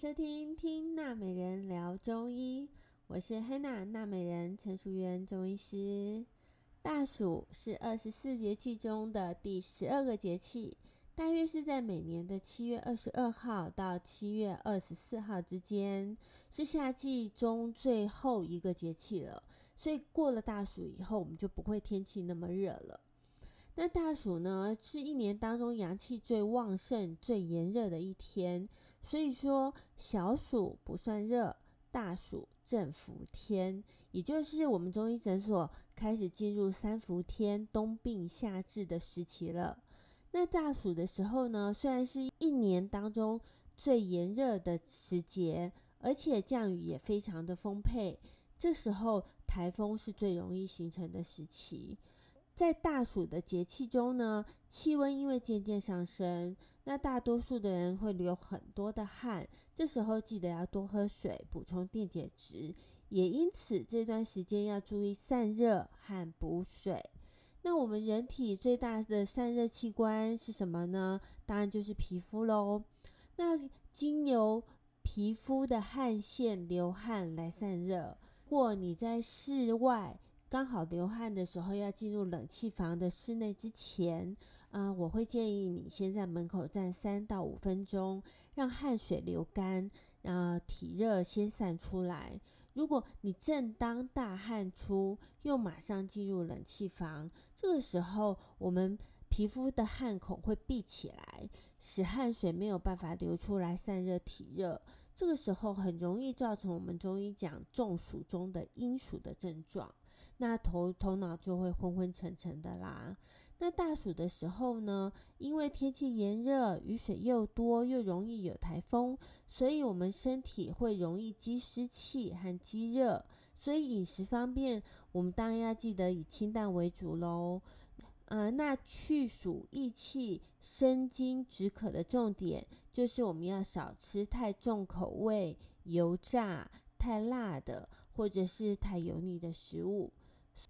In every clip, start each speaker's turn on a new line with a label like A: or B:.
A: 收听《听娜美人聊中医》，我是 Hana 娜美人陈淑媛中医师。大暑是二十四节气中的第十二个节气，大约是在每年的七月二十二号到七月二十四号之间，是夏季中最后一个节气了。所以过了大暑以后，我们就不会天气那么热了。那大暑呢，是一年当中阳气最旺盛、最炎热的一天，所以说小暑不算热，大暑正伏天，也就是我们中医诊所开始进入三伏天、冬病夏治的时期了。那大暑的时候呢，虽然是一年当中最炎热的时节，而且降雨也非常的丰沛，这时候台风是最容易形成的时期。在大暑的节气中呢，气温因为渐渐上升，那大多数的人会流很多的汗，这时候记得要多喝水，补充电解质，也因此这段时间要注意散热和补水。那我们人体最大的散热器官是什么呢？当然就是皮肤喽。那经由皮肤的汗腺流汗来散热。如果你在室外，刚好流汗的时候要进入冷气房的室内之前，啊、我会建议你先在门口站三到五分钟，让汗水流干，啊体热先散出来。如果你正当大汗出，又马上进入冷气房，这个时候我们皮肤的汗孔会闭起来，使汗水没有办法流出来散热体热。这个时候很容易造成我们中医讲中暑中的阴暑的症状。那头头脑就会昏昏沉沉的啦。那大暑的时候呢，因为天气炎热，雨水又多，又容易有台风，所以我们身体会容易积湿气和积热。所以饮食方面，我们当然要记得以清淡为主喽。呃，那去暑益气、生津止渴的重点，就是我们要少吃太重口味、油炸、太辣的，或者是太油腻的食物。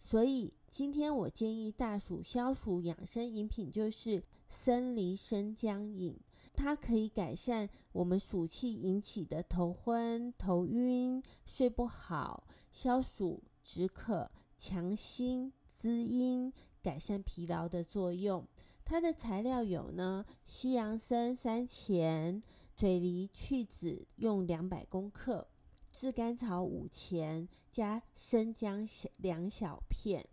A: 所以今天我建议大暑消暑养生饮品就是生梨生姜饮，它可以改善我们暑气引起的头昏、头晕、睡不好，消暑止渴、强心滋阴、改善疲劳的作用。它的材料有呢：西洋参三钱，水梨去籽用两百公克。炙甘草五钱加生姜两小片，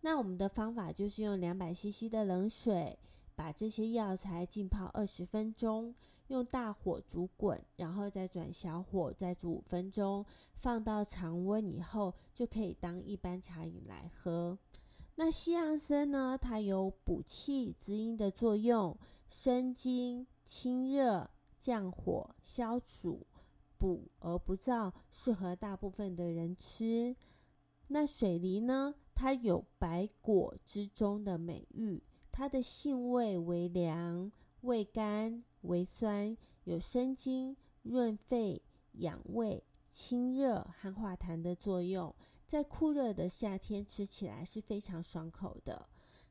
A: 那我们的方法就是用两百 CC 的冷水，把这些药材浸泡二十分钟，用大火煮滚，然后再转小火再煮五分钟，放到常温以后就可以当一般茶饮来喝。那西洋参呢，它有补气滋阴的作用，生津、清热、降火、消暑。补而不燥，适合大部分的人吃。那水梨呢？它有百果之中的美誉，它的性味为凉，味甘，微酸，有生津、润肺、养胃、清热和化痰的作用。在酷热的夏天吃起来是非常爽口的。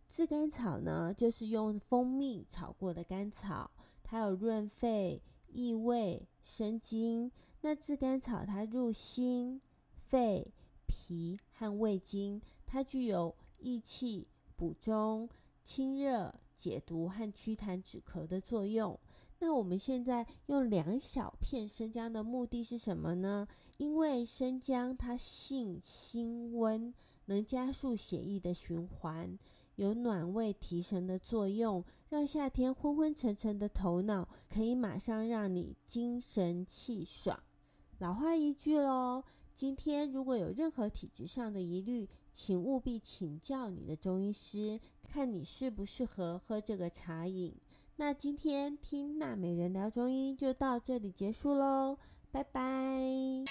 A: 炙甘草呢，就是用蜂蜜炒过的甘草，它有润肺。益胃生津，那炙甘草它入心、肺、脾和胃经，它具有益气、补中、清热、解毒和祛痰止咳的作用。那我们现在用两小片生姜的目的是什么呢？因为生姜它性辛温，能加速血液的循环。有暖胃提神的作用，让夏天昏昏沉沉的头脑可以马上让你精神气爽。老话一句喽，今天如果有任何体质上的疑虑，请务必请教你的中医师，看你适不适合喝这个茶饮。那今天听娜美人聊中医就到这里结束喽，拜拜。